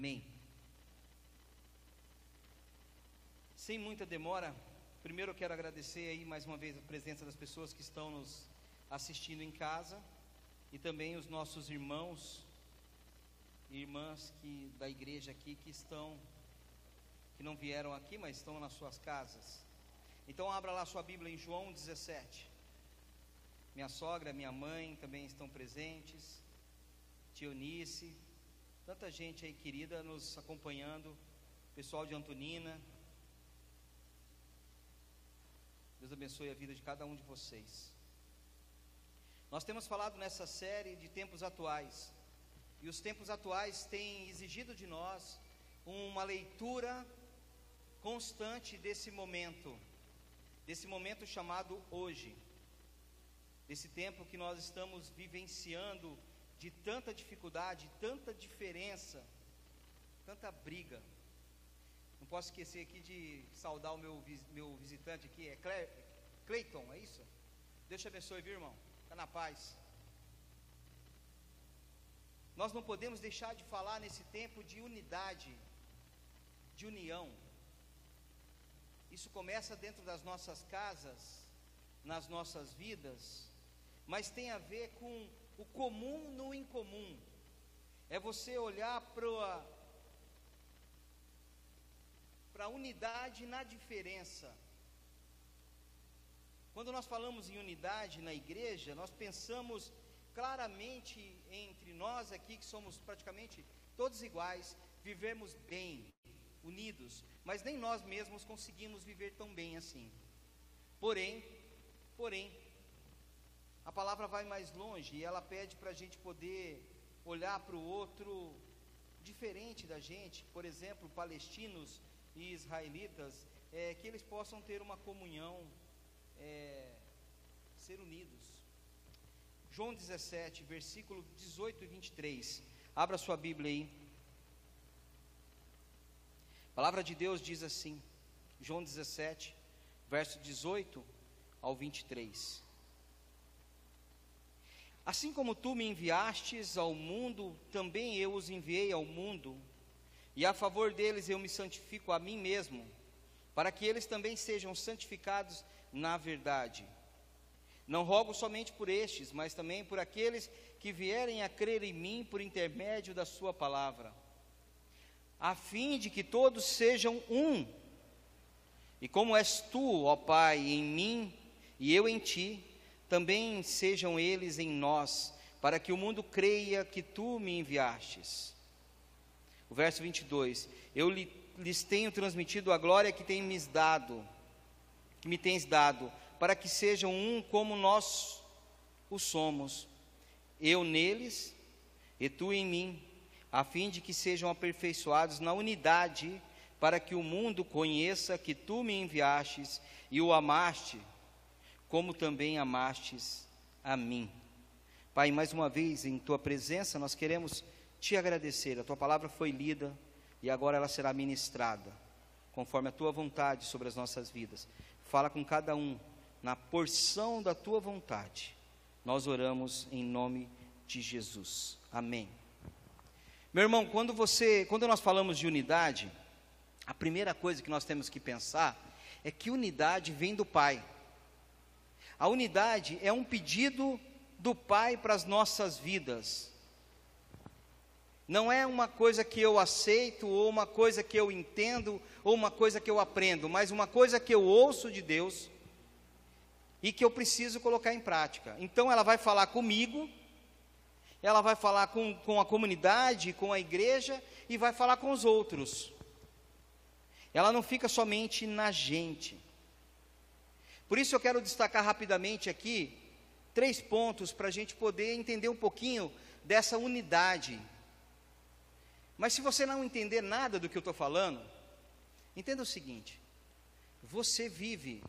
Amém. Sem muita demora, primeiro eu quero agradecer aí mais uma vez a presença das pessoas que estão nos assistindo em casa e também os nossos irmãos e irmãs que da igreja aqui que estão que não vieram aqui, mas estão nas suas casas. Então abra lá sua Bíblia em João 17. Minha sogra, minha mãe também estão presentes. Tionice, tanta gente aí querida nos acompanhando, pessoal de Antonina. Deus abençoe a vida de cada um de vocês. Nós temos falado nessa série de tempos atuais, e os tempos atuais têm exigido de nós uma leitura constante desse momento, desse momento chamado hoje, desse tempo que nós estamos vivenciando de tanta dificuldade, tanta diferença, tanta briga. Não posso esquecer aqui de saudar o meu, meu visitante aqui, é Cleiton, é isso? Deus te abençoe, viu, irmão? Fica na paz. Nós não podemos deixar de falar nesse tempo de unidade, de união. Isso começa dentro das nossas casas, nas nossas vidas, mas tem a ver com o comum no incomum. É você olhar para para a unidade na diferença. Quando nós falamos em unidade na igreja, nós pensamos claramente entre nós aqui, que somos praticamente todos iguais, vivemos bem, unidos, mas nem nós mesmos conseguimos viver tão bem assim. Porém, porém, a palavra vai mais longe e ela pede para a gente poder olhar para o outro diferente da gente, por exemplo, palestinos e israelitas, é, que eles possam ter uma comunhão, é, ser unidos. João 17, versículo 18 e 23. Abra sua Bíblia aí. A palavra de Deus diz assim, João 17, verso 18 ao 23. Assim como tu me enviastes ao mundo, também eu os enviei ao mundo, e a favor deles eu me santifico a mim mesmo, para que eles também sejam santificados na verdade. Não rogo somente por estes, mas também por aqueles que vierem a crer em mim por intermédio da Sua palavra, a fim de que todos sejam um. E como és tu, ó Pai, em mim e eu em ti, também sejam eles em nós, para que o mundo creia que tu me enviastes. O verso 22: Eu lhes tenho transmitido a glória que tens me dado, que me tens dado, para que sejam um como nós o somos, eu neles e tu em mim, a fim de que sejam aperfeiçoados na unidade, para que o mundo conheça que tu me enviastes e o amaste como também amastes a mim. Pai, mais uma vez em tua presença nós queremos te agradecer. A tua palavra foi lida e agora ela será ministrada, conforme a tua vontade sobre as nossas vidas. Fala com cada um na porção da tua vontade. Nós oramos em nome de Jesus. Amém. Meu irmão, quando você, quando nós falamos de unidade, a primeira coisa que nós temos que pensar é que unidade vem do Pai. A unidade é um pedido do Pai para as nossas vidas. Não é uma coisa que eu aceito, ou uma coisa que eu entendo, ou uma coisa que eu aprendo, mas uma coisa que eu ouço de Deus e que eu preciso colocar em prática. Então ela vai falar comigo, ela vai falar com, com a comunidade, com a igreja e vai falar com os outros. Ela não fica somente na gente. Por isso eu quero destacar rapidamente aqui três pontos para a gente poder entender um pouquinho dessa unidade. Mas se você não entender nada do que eu estou falando, entenda o seguinte: você vive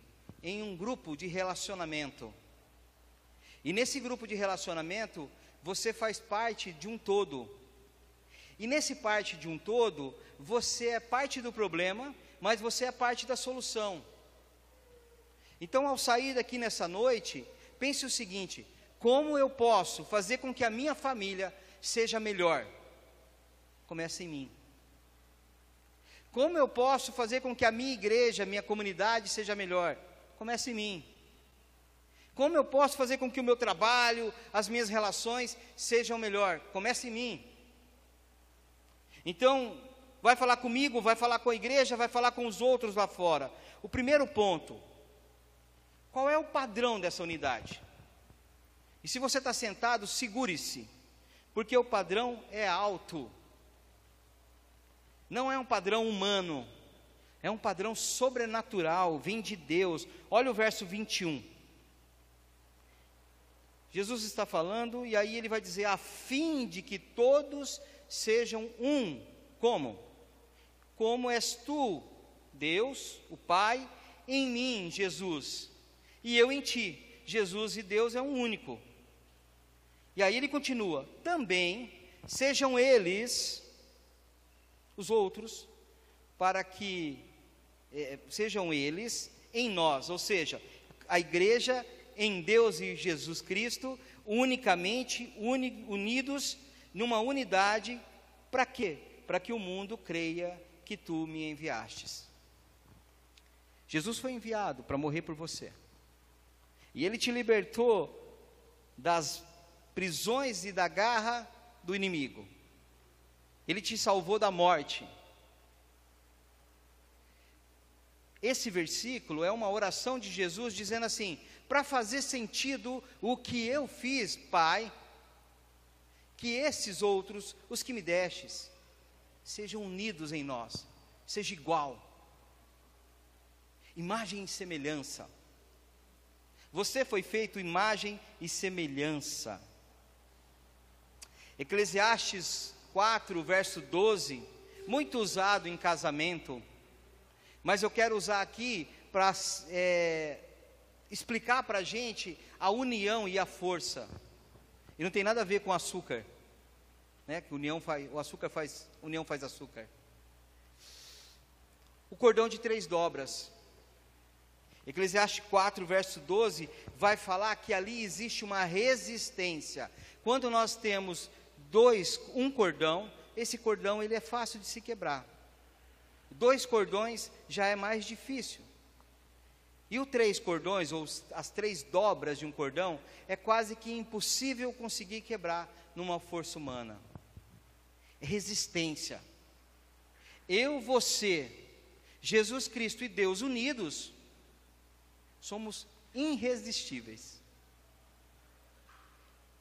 em um grupo de relacionamento. E nesse grupo de relacionamento, você faz parte de um todo. E nesse parte de um todo, você é parte do problema, mas você é parte da solução. Então, ao sair daqui nessa noite, pense o seguinte: como eu posso fazer com que a minha família seja melhor? Começa em mim. Como eu posso fazer com que a minha igreja, a minha comunidade seja melhor? Comece em mim. Como eu posso fazer com que o meu trabalho, as minhas relações sejam melhor? Comece em mim. Então, vai falar comigo, vai falar com a igreja, vai falar com os outros lá fora. O primeiro ponto: qual é o padrão dessa unidade? E se você está sentado, segure-se, porque o padrão é alto. Não é um padrão humano, é um padrão sobrenatural, vem de Deus. Olha o verso 21. Jesus está falando e aí ele vai dizer: a fim de que todos sejam um. Como? Como és tu, Deus, o Pai, em mim, Jesus, e eu em ti. Jesus e Deus é um único. E aí ele continua: também sejam eles, os outros, para que eh, sejam eles em nós, ou seja, a igreja em Deus e Jesus Cristo, unicamente uni, unidos numa unidade, para quê? Para que o mundo creia que tu me enviastes. Jesus foi enviado para morrer por você. E ele te libertou das prisões e da garra do inimigo. Ele te salvou da morte. Esse versículo é uma oração de Jesus dizendo assim: para fazer sentido o que eu fiz, Pai, que esses outros, os que me destes, sejam unidos em nós, seja igual. Imagem e semelhança. Você foi feito imagem e semelhança. Eclesiastes 4, verso 12, muito usado em casamento, mas eu quero usar aqui para é, explicar para a gente a união e a força. E não tem nada a ver com açúcar, né? Que união faz, o açúcar faz, união faz açúcar. O cordão de três dobras. Eclesiastes 4, verso 12, vai falar que ali existe uma resistência. Quando nós temos dois, um cordão, esse cordão ele é fácil de se quebrar. Dois cordões já é mais difícil. E os três cordões, ou as três dobras de um cordão, é quase que impossível conseguir quebrar numa força humana. Resistência. Eu, você, Jesus Cristo e Deus unidos, somos irresistíveis.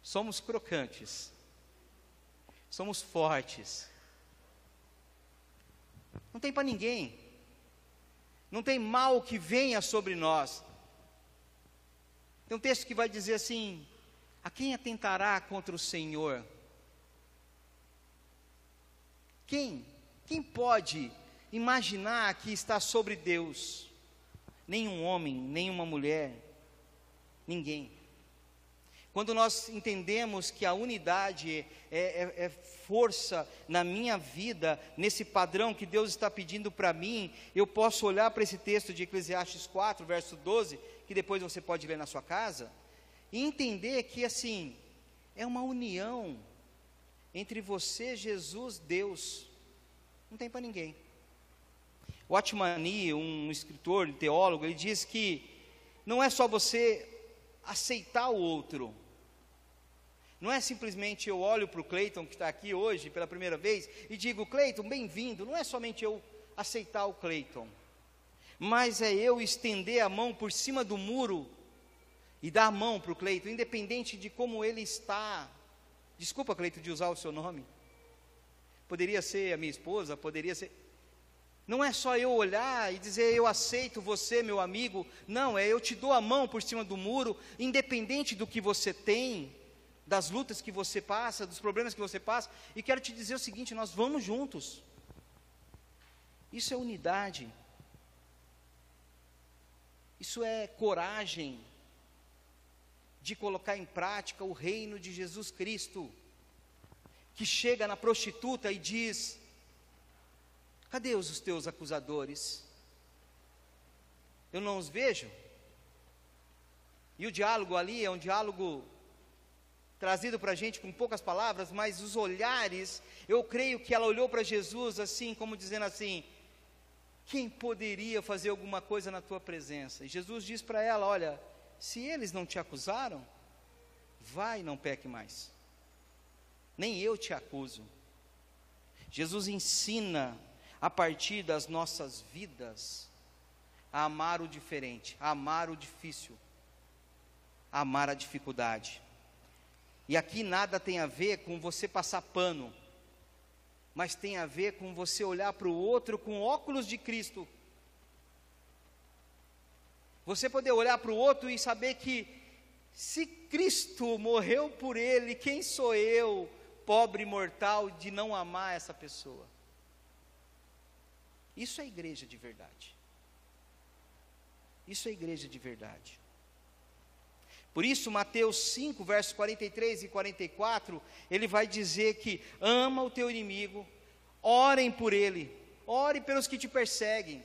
Somos crocantes. Somos fortes. Não tem para ninguém não tem mal que venha sobre nós. Tem um texto que vai dizer assim: a quem atentará contra o Senhor? Quem? Quem pode imaginar que está sobre Deus? Nenhum homem, nenhuma mulher, ninguém. Quando nós entendemos que a unidade é, é, é força na minha vida, nesse padrão que Deus está pedindo para mim, eu posso olhar para esse texto de Eclesiastes 4, verso 12, que depois você pode ler na sua casa, e entender que assim, é uma união entre você, Jesus, Deus. Não tem para ninguém. O Atmani, um escritor, um teólogo, ele diz que não é só você aceitar o outro. Não é simplesmente eu olho para o Cleiton que está aqui hoje pela primeira vez e digo, Cleiton, bem-vindo. Não é somente eu aceitar o Cleiton, mas é eu estender a mão por cima do muro e dar a mão para o Cleiton, independente de como ele está. Desculpa, Cleiton, de usar o seu nome. Poderia ser a minha esposa, poderia ser. Não é só eu olhar e dizer eu aceito você, meu amigo. Não, é eu te dou a mão por cima do muro, independente do que você tem, das lutas que você passa, dos problemas que você passa. E quero te dizer o seguinte: nós vamos juntos. Isso é unidade. Isso é coragem de colocar em prática o reino de Jesus Cristo, que chega na prostituta e diz: Cadê os teus acusadores? Eu não os vejo. E o diálogo ali é um diálogo trazido para a gente com poucas palavras, mas os olhares, eu creio que ela olhou para Jesus assim, como dizendo assim: Quem poderia fazer alguma coisa na tua presença? E Jesus diz para ela: Olha, se eles não te acusaram, vai, não peque mais. Nem eu te acuso. Jesus ensina a partir das nossas vidas a amar o diferente, a amar o difícil, a amar a dificuldade. E aqui nada tem a ver com você passar pano, mas tem a ver com você olhar para o outro com óculos de Cristo. Você poder olhar para o outro e saber que, se Cristo morreu por ele, quem sou eu, pobre mortal, de não amar essa pessoa? Isso é igreja de verdade. Isso é igreja de verdade. Por isso, Mateus 5, versos 43 e 44, ele vai dizer que ama o teu inimigo, orem por ele, ore pelos que te perseguem,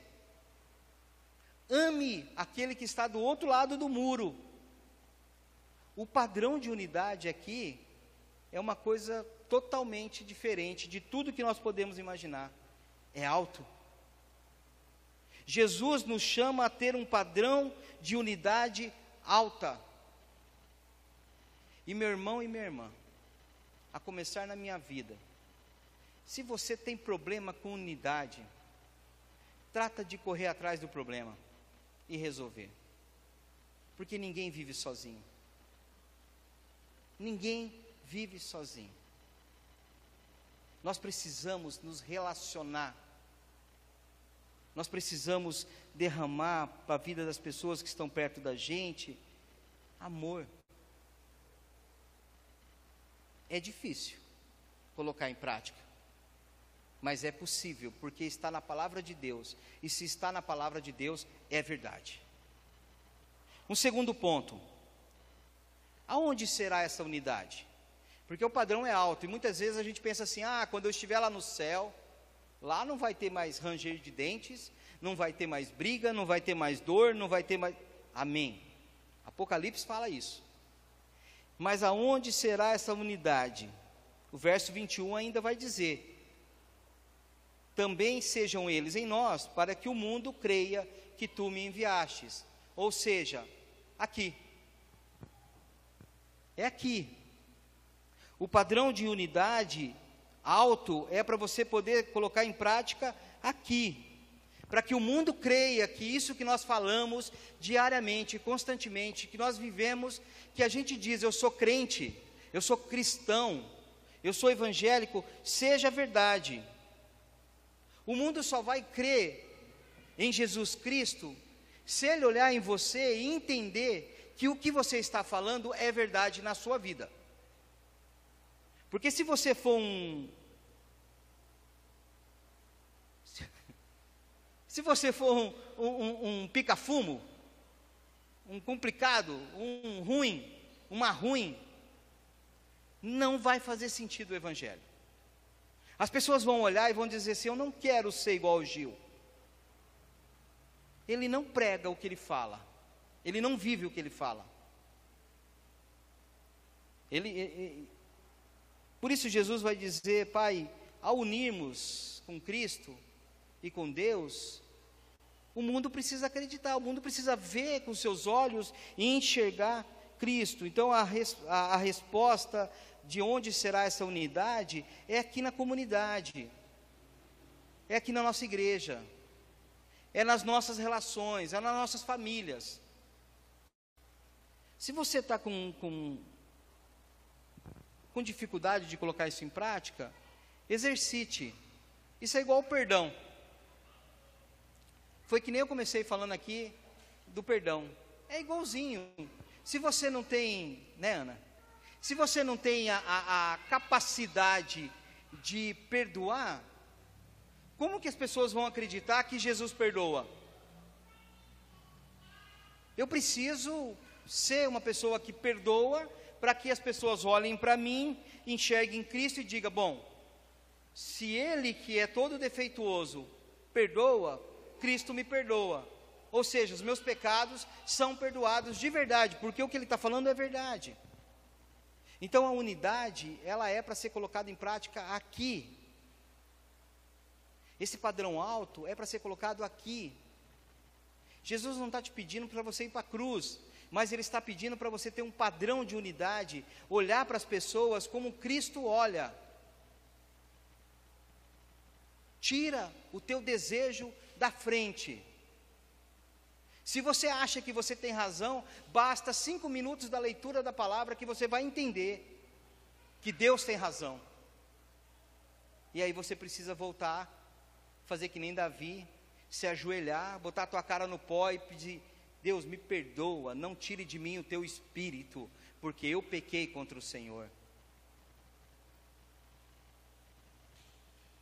ame aquele que está do outro lado do muro. O padrão de unidade aqui é uma coisa totalmente diferente de tudo que nós podemos imaginar. É alto. Jesus nos chama a ter um padrão de unidade alta. E meu irmão e minha irmã, a começar na minha vida, se você tem problema com unidade, trata de correr atrás do problema e resolver. Porque ninguém vive sozinho. Ninguém vive sozinho. Nós precisamos nos relacionar. Nós precisamos derramar para a vida das pessoas que estão perto da gente amor. É difícil colocar em prática, mas é possível, porque está na palavra de Deus, e se está na palavra de Deus, é verdade. Um segundo ponto: aonde será essa unidade? Porque o padrão é alto, e muitas vezes a gente pensa assim: ah, quando eu estiver lá no céu, lá não vai ter mais ranger de dentes, não vai ter mais briga, não vai ter mais dor, não vai ter mais. Amém. Apocalipse fala isso. Mas aonde será essa unidade? O verso 21 ainda vai dizer: Também sejam eles em nós, para que o mundo creia que tu me enviastes. Ou seja, aqui. É aqui. O padrão de unidade alto é para você poder colocar em prática aqui para que o mundo creia que isso que nós falamos diariamente, constantemente, que nós vivemos, que a gente diz, eu sou crente, eu sou cristão, eu sou evangélico, seja verdade. O mundo só vai crer em Jesus Cristo se ele olhar em você e entender que o que você está falando é verdade na sua vida. Porque se você for um Se você for um, um, um pica-fumo, um complicado, um ruim, uma ruim, não vai fazer sentido o Evangelho. As pessoas vão olhar e vão dizer assim: Eu não quero ser igual ao Gil. Ele não prega o que ele fala, ele não vive o que ele fala. Ele, ele, por isso Jesus vai dizer, Pai, ao unirmos com Cristo e com Deus, o mundo precisa acreditar, o mundo precisa ver com seus olhos e enxergar Cristo. Então a, res, a, a resposta de onde será essa unidade é aqui na comunidade, é aqui na nossa igreja, é nas nossas relações, é nas nossas famílias. Se você está com, com, com dificuldade de colocar isso em prática, exercite. Isso é igual ao perdão. Foi que nem eu comecei falando aqui do perdão. É igualzinho. Se você não tem, né, Ana? Se você não tem a, a, a capacidade de perdoar, como que as pessoas vão acreditar que Jesus perdoa? Eu preciso ser uma pessoa que perdoa para que as pessoas olhem para mim, enxerguem Cristo e digam: bom, se Ele que é todo defeituoso perdoa, Cristo me perdoa. Ou seja, os meus pecados são perdoados de verdade, porque o que ele está falando é verdade. Então a unidade, ela é para ser colocada em prática aqui. Esse padrão alto é para ser colocado aqui. Jesus não está te pedindo para você ir para a cruz, mas Ele está pedindo para você ter um padrão de unidade, olhar para as pessoas como Cristo olha. Tira o teu desejo da frente. Se você acha que você tem razão, basta cinco minutos da leitura da palavra que você vai entender que Deus tem razão. E aí você precisa voltar, fazer que nem Davi, se ajoelhar, botar a tua cara no pó e pedir: Deus, me perdoa, não tire de mim o teu espírito, porque eu pequei contra o Senhor.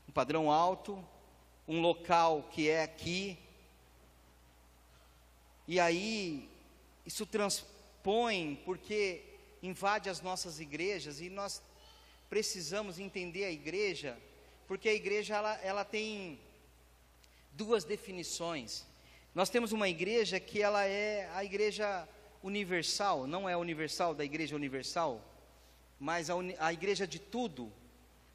Um padrão alto, um local que é aqui, e aí isso transpõe, porque invade as nossas igrejas e nós precisamos entender a igreja, porque a igreja ela, ela tem duas definições. Nós temos uma igreja que ela é a igreja universal, não é a universal da igreja universal, mas a, a igreja de tudo.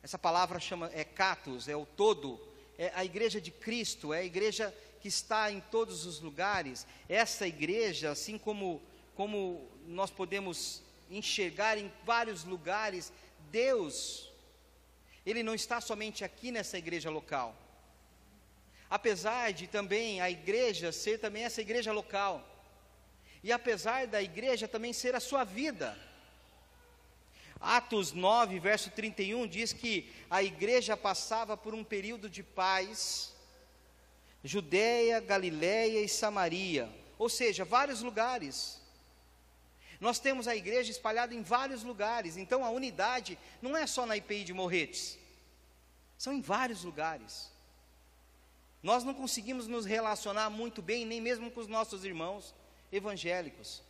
Essa palavra chama é catus, é o todo, é a igreja de Cristo, é a igreja que está em todos os lugares. Essa igreja, assim como como nós podemos enxergar em vários lugares Deus, Ele não está somente aqui nessa igreja local. Apesar de também a igreja ser também essa igreja local, e apesar da igreja também ser a sua vida. Atos 9, verso 31 diz que a igreja passava por um período de paz, Judéia, Galiléia e Samaria, ou seja, vários lugares. Nós temos a igreja espalhada em vários lugares, então a unidade não é só na IPI de Morretes, são em vários lugares. Nós não conseguimos nos relacionar muito bem, nem mesmo com os nossos irmãos evangélicos.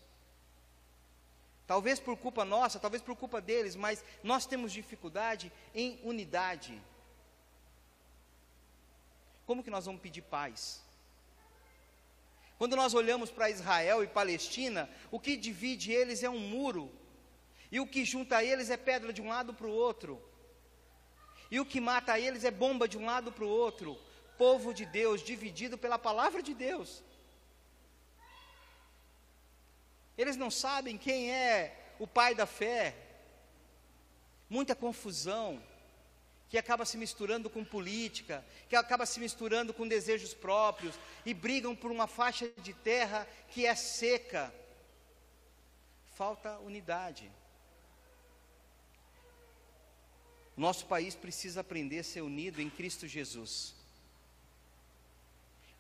Talvez por culpa nossa, talvez por culpa deles, mas nós temos dificuldade em unidade. Como que nós vamos pedir paz? Quando nós olhamos para Israel e Palestina, o que divide eles é um muro, e o que junta eles é pedra de um lado para o outro, e o que mata eles é bomba de um lado para o outro. Povo de Deus dividido pela palavra de Deus. Eles não sabem quem é o pai da fé, muita confusão, que acaba se misturando com política, que acaba se misturando com desejos próprios, e brigam por uma faixa de terra que é seca. Falta unidade. Nosso país precisa aprender a ser unido em Cristo Jesus.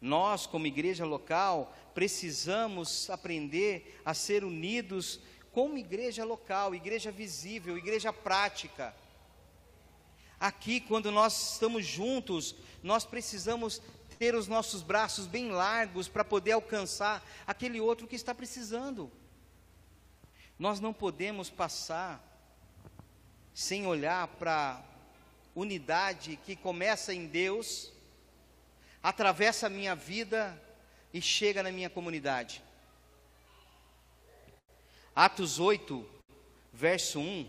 Nós, como igreja local, precisamos aprender a ser unidos como igreja local, igreja visível, igreja prática. Aqui, quando nós estamos juntos, nós precisamos ter os nossos braços bem largos para poder alcançar aquele outro que está precisando. Nós não podemos passar sem olhar para a unidade que começa em Deus, atravessa a minha vida e chega na minha comunidade. Atos 8, verso 1,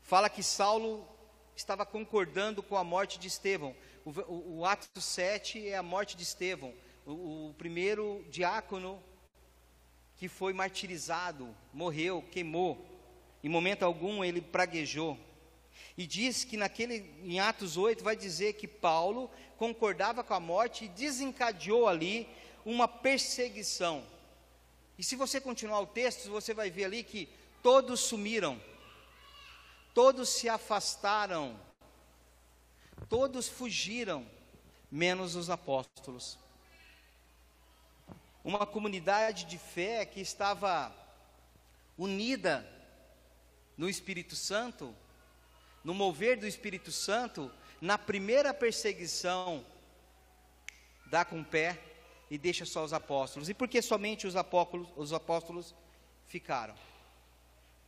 fala que Saulo estava concordando com a morte de Estevão. O, o, o ato 7 é a morte de Estevão, o, o primeiro diácono que foi martirizado, morreu, queimou. Em momento algum ele praguejou. E diz que naquele, em Atos 8, vai dizer que Paulo concordava com a morte e desencadeou ali uma perseguição. E se você continuar o texto, você vai ver ali que todos sumiram Todos se afastaram, todos fugiram, menos os apóstolos. Uma comunidade de fé que estava unida no Espírito Santo, no mover do Espírito Santo, na primeira perseguição, dá com o pé e deixa só os apóstolos. E por que somente os apóstolos, os apóstolos ficaram?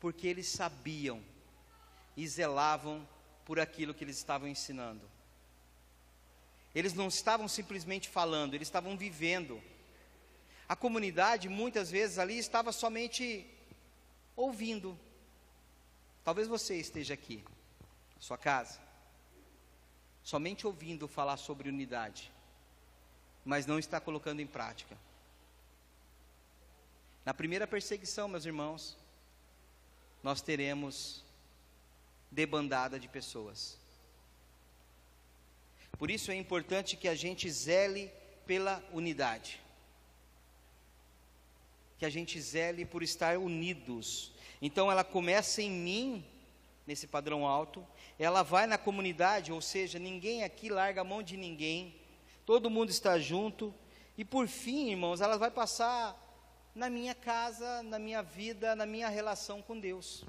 Porque eles sabiam e zelavam por aquilo que eles estavam ensinando. Eles não estavam simplesmente falando, eles estavam vivendo. A comunidade, muitas vezes ali, estava somente ouvindo. Talvez você esteja aqui, sua casa. somente ouvindo falar sobre unidade, mas não está colocando em prática. Na primeira perseguição, meus irmãos, nós teremos debandada de pessoas. Por isso é importante que a gente zele pela unidade. Que a gente zele por estar unidos. Então ela começa em mim, nesse padrão alto, ela vai na comunidade, ou seja, ninguém aqui larga a mão de ninguém, todo mundo está junto, e por fim, irmãos, ela vai passar na minha casa, na minha vida, na minha relação com Deus.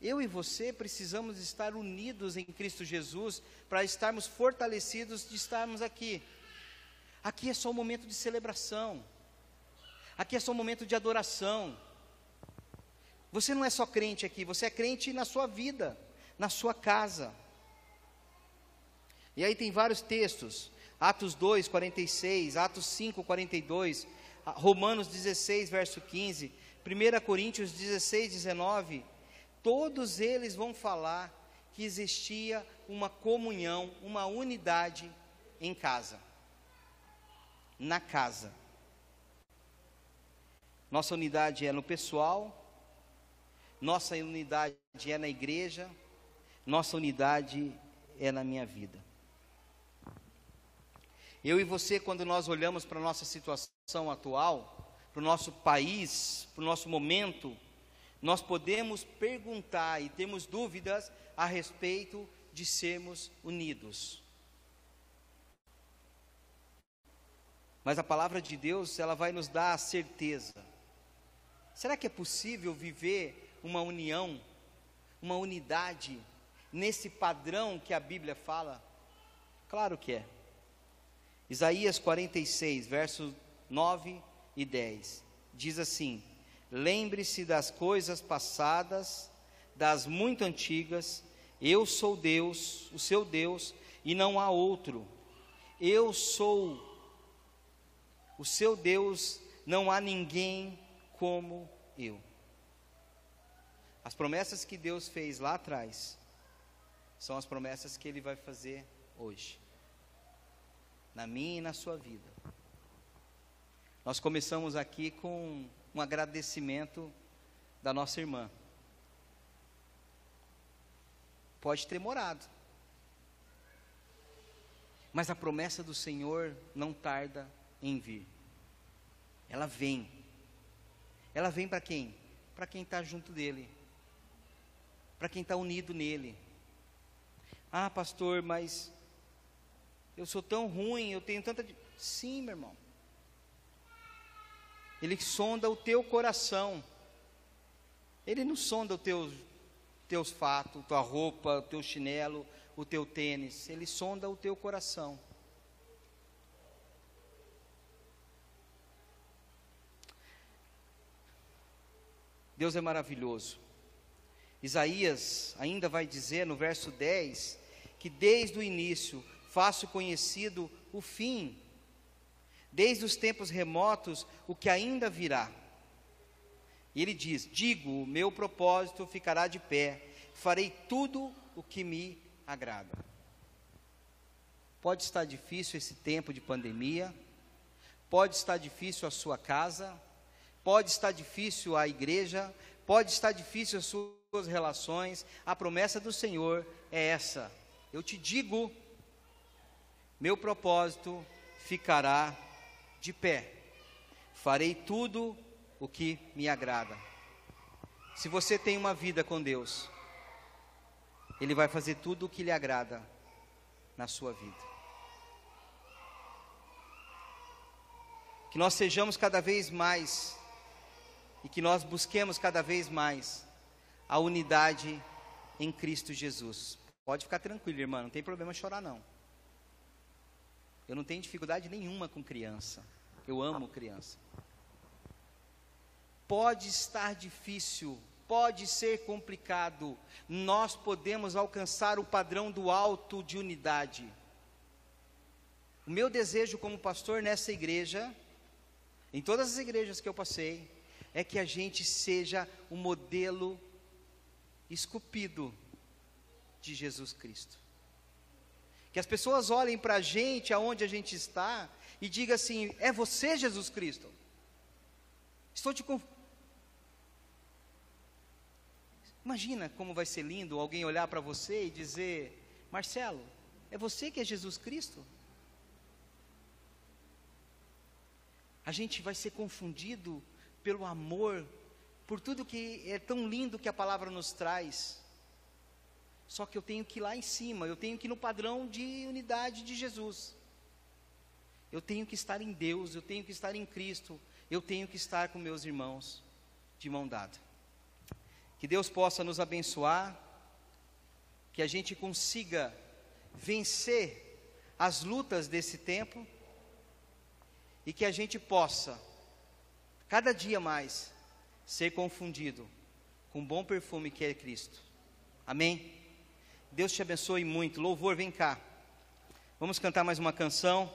Eu e você precisamos estar unidos em Cristo Jesus para estarmos fortalecidos de estarmos aqui. Aqui é só um momento de celebração. Aqui é só um momento de adoração. Você não é só crente aqui, você é crente na sua vida, na sua casa. E aí tem vários textos. Atos 2, 46, Atos 5, 42, Romanos 16, verso 15, 1 Coríntios 16, 19 todos eles vão falar que existia uma comunhão, uma unidade em casa. Na casa. Nossa unidade é no pessoal, nossa unidade é na igreja, nossa unidade é na minha vida. Eu e você, quando nós olhamos para a nossa situação atual, para o nosso país, para o nosso momento, nós podemos perguntar e temos dúvidas a respeito de sermos unidos. Mas a palavra de Deus, ela vai nos dar a certeza. Será que é possível viver uma união, uma unidade nesse padrão que a Bíblia fala? Claro que é. Isaías 46, versos 9 e 10, diz assim: Lembre-se das coisas passadas, das muito antigas. Eu sou Deus, o seu Deus, e não há outro. Eu sou o seu Deus, não há ninguém como eu. As promessas que Deus fez lá atrás são as promessas que Ele vai fazer hoje, na minha e na sua vida. Nós começamos aqui com um agradecimento da nossa irmã. Pode ter morado. Mas a promessa do Senhor não tarda em vir. Ela vem. Ela vem para quem? Para quem está junto dele. Para quem está unido nele. Ah, pastor, mas eu sou tão ruim, eu tenho tanta. Sim, meu irmão. Ele sonda o teu coração. Ele não sonda os teus, teus fatos, tua roupa, o teu chinelo, o teu tênis. Ele sonda o teu coração. Deus é maravilhoso. Isaías ainda vai dizer no verso 10 que desde o início faço conhecido o fim desde os tempos remotos, o que ainda virá. E ele diz: Digo, o meu propósito ficará de pé, farei tudo o que me agrada. Pode estar difícil esse tempo de pandemia, pode estar difícil a sua casa, pode estar difícil a igreja, pode estar difícil as suas relações. A promessa do Senhor é essa: eu te digo, meu propósito ficará de pé, farei tudo o que me agrada. Se você tem uma vida com Deus, Ele vai fazer tudo o que lhe agrada na sua vida. Que nós sejamos cada vez mais e que nós busquemos cada vez mais a unidade em Cristo Jesus. Pode ficar tranquilo, irmã, não tem problema chorar não. Eu não tenho dificuldade nenhuma com criança. Eu amo criança. Pode estar difícil, pode ser complicado, nós podemos alcançar o padrão do alto de unidade. O meu desejo como pastor nessa igreja, em todas as igrejas que eu passei, é que a gente seja o modelo esculpido de Jesus Cristo. Que as pessoas olhem para a gente, aonde a gente está, e digam assim: é você, Jesus Cristo? Estou te conf... Imagina como vai ser lindo alguém olhar para você e dizer: Marcelo, é você que é Jesus Cristo? A gente vai ser confundido pelo amor, por tudo que é tão lindo que a palavra nos traz. Só que eu tenho que ir lá em cima, eu tenho que ir no padrão de unidade de Jesus. Eu tenho que estar em Deus, eu tenho que estar em Cristo, eu tenho que estar com meus irmãos de mão dada. Que Deus possa nos abençoar, que a gente consiga vencer as lutas desse tempo e que a gente possa, cada dia mais, ser confundido com o bom perfume que é Cristo. Amém? Deus te abençoe muito. Louvor, vem cá. Vamos cantar mais uma canção.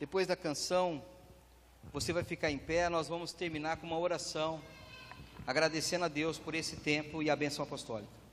Depois da canção, você vai ficar em pé, nós vamos terminar com uma oração, agradecendo a Deus por esse tempo e a benção apostólica.